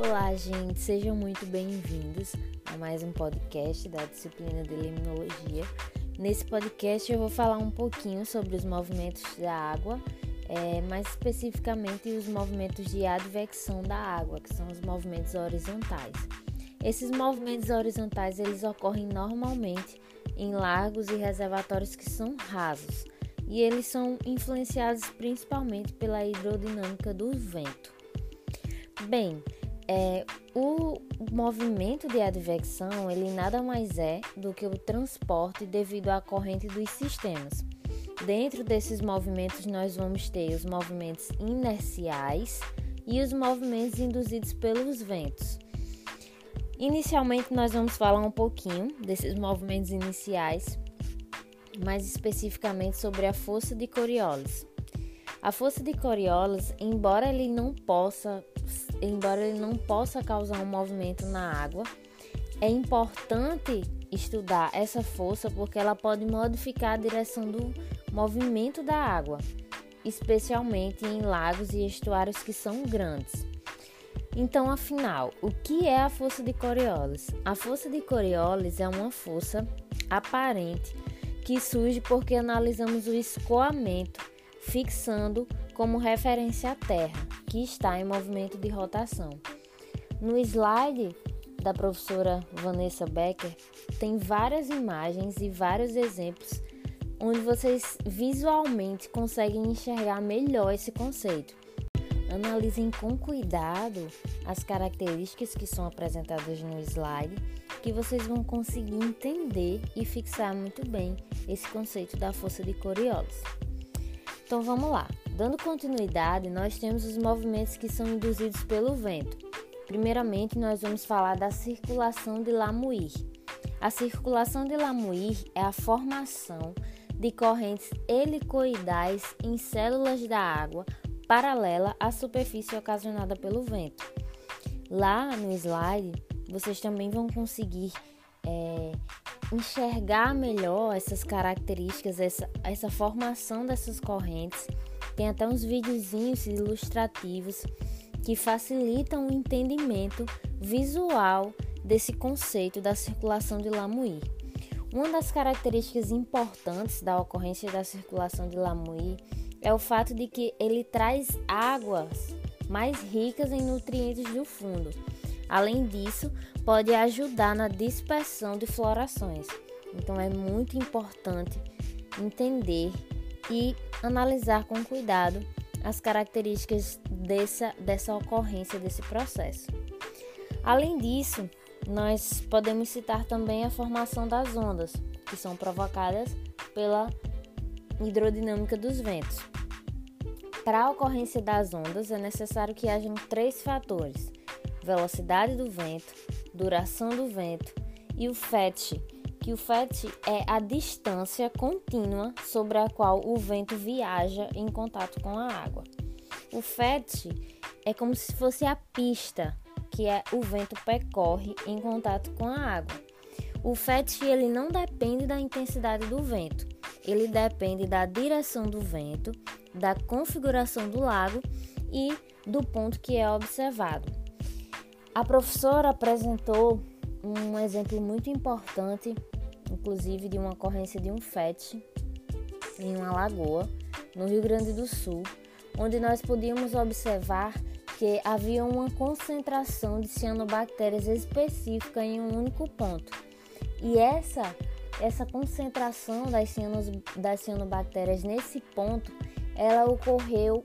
Olá, gente, sejam muito bem-vindos a mais um podcast da disciplina de Limnologia. Nesse podcast eu vou falar um pouquinho sobre os movimentos da água, é, mais especificamente os movimentos de advecção da água, que são os movimentos horizontais. Esses movimentos horizontais eles ocorrem normalmente em lagos e reservatórios que são rasos e eles são influenciados principalmente pela hidrodinâmica do vento. Bem, é, o movimento de advecção ele nada mais é do que o transporte devido à corrente dos sistemas. Dentro desses movimentos nós vamos ter os movimentos inerciais e os movimentos induzidos pelos ventos. Inicialmente nós vamos falar um pouquinho desses movimentos iniciais, mais especificamente sobre a força de Coriolis. A força de Coriolis, embora ele não possa embora ele não possa causar um movimento na água, é importante estudar essa força porque ela pode modificar a direção do movimento da água, especialmente em lagos e estuários que são grandes. Então, afinal, o que é a força de Coriolis? A força de Coriolis é uma força aparente que surge porque analisamos o escoamento fixando como referência a Terra, que está em movimento de rotação. No slide da professora Vanessa Becker tem várias imagens e vários exemplos onde vocês visualmente conseguem enxergar melhor esse conceito. Analisem com cuidado as características que são apresentadas no slide, que vocês vão conseguir entender e fixar muito bem esse conceito da força de Coriolis. Então vamos lá. Dando continuidade, nós temos os movimentos que são induzidos pelo vento. Primeiramente, nós vamos falar da circulação de Lamuir. A circulação de Lamuir é a formação de correntes helicoidais em células da água paralela à superfície ocasionada pelo vento. Lá no slide, vocês também vão conseguir é, enxergar melhor essas características, essa, essa formação dessas correntes. Tem até uns videozinhos ilustrativos que facilitam o entendimento visual desse conceito da circulação de Lamuir. Uma das características importantes da ocorrência da circulação de Lamuir é o fato de que ele traz águas mais ricas em nutrientes do fundo. Além disso, pode ajudar na dispersão de florações. Então é muito importante entender e analisar com cuidado as características dessa, dessa ocorrência desse processo. Além disso, nós podemos citar também a formação das ondas, que são provocadas pela hidrodinâmica dos ventos. Para a ocorrência das ondas, é necessário que hajam três fatores: velocidade do vento, duração do vento e o fetch, que o fetch é a distância contínua sobre a qual o vento viaja em contato com a água. O fetch é como se fosse a pista que é o vento percorre em contato com a água. O fetch ele não depende da intensidade do vento, ele depende da direção do vento, da configuração do lago e do ponto que é observado. A professora apresentou um exemplo muito importante, inclusive de uma ocorrência de um FET em uma lagoa no Rio Grande do Sul, onde nós podíamos observar que havia uma concentração de cianobactérias específica em um único ponto. E essa essa concentração das, cianos, das cianobactérias nesse ponto, ela ocorreu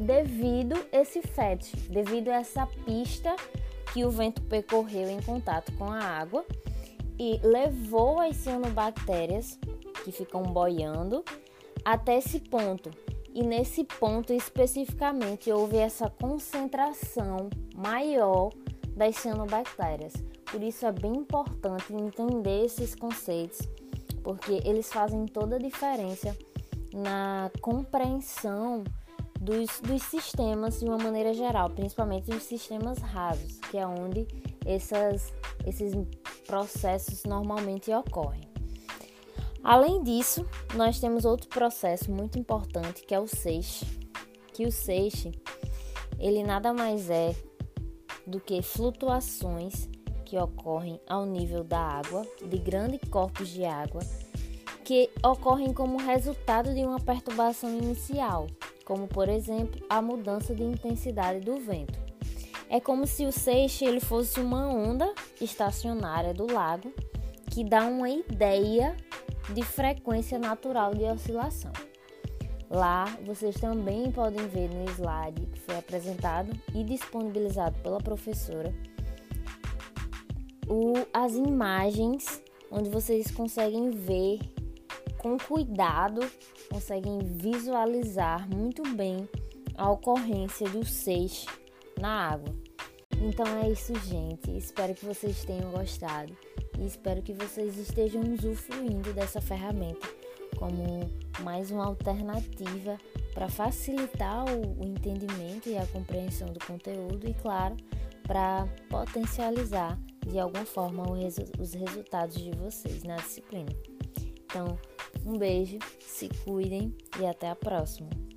devido esse FET, devido a essa pista que o vento percorreu em contato com a água e levou as cianobactérias que ficam boiando até esse ponto. E nesse ponto especificamente houve essa concentração maior das cianobactérias. Por isso é bem importante entender esses conceitos, porque eles fazem toda a diferença na compreensão dos, dos sistemas de uma maneira geral, principalmente os sistemas rasos, que é onde essas, esses processos normalmente ocorrem. Além disso, nós temos outro processo muito importante que é o seixe, que o seixe ele nada mais é do que flutuações que ocorrem ao nível da água, de grandes corpos de água, que ocorrem como resultado de uma perturbação inicial, como por exemplo a mudança de intensidade do vento. É como se o seixe ele fosse uma onda estacionária do lago que dá uma ideia de frequência natural de oscilação. Lá vocês também podem ver no slide que foi apresentado e disponibilizado pela professora o, as imagens onde vocês conseguem ver com cuidado, conseguem visualizar muito bem a ocorrência do seixe na água. Então é isso, gente. Espero que vocês tenham gostado e espero que vocês estejam usufruindo dessa ferramenta como mais uma alternativa para facilitar o entendimento e a compreensão do conteúdo e, claro, para potencializar de alguma forma os resultados de vocês na disciplina. Então, um beijo, se cuidem e até a próxima!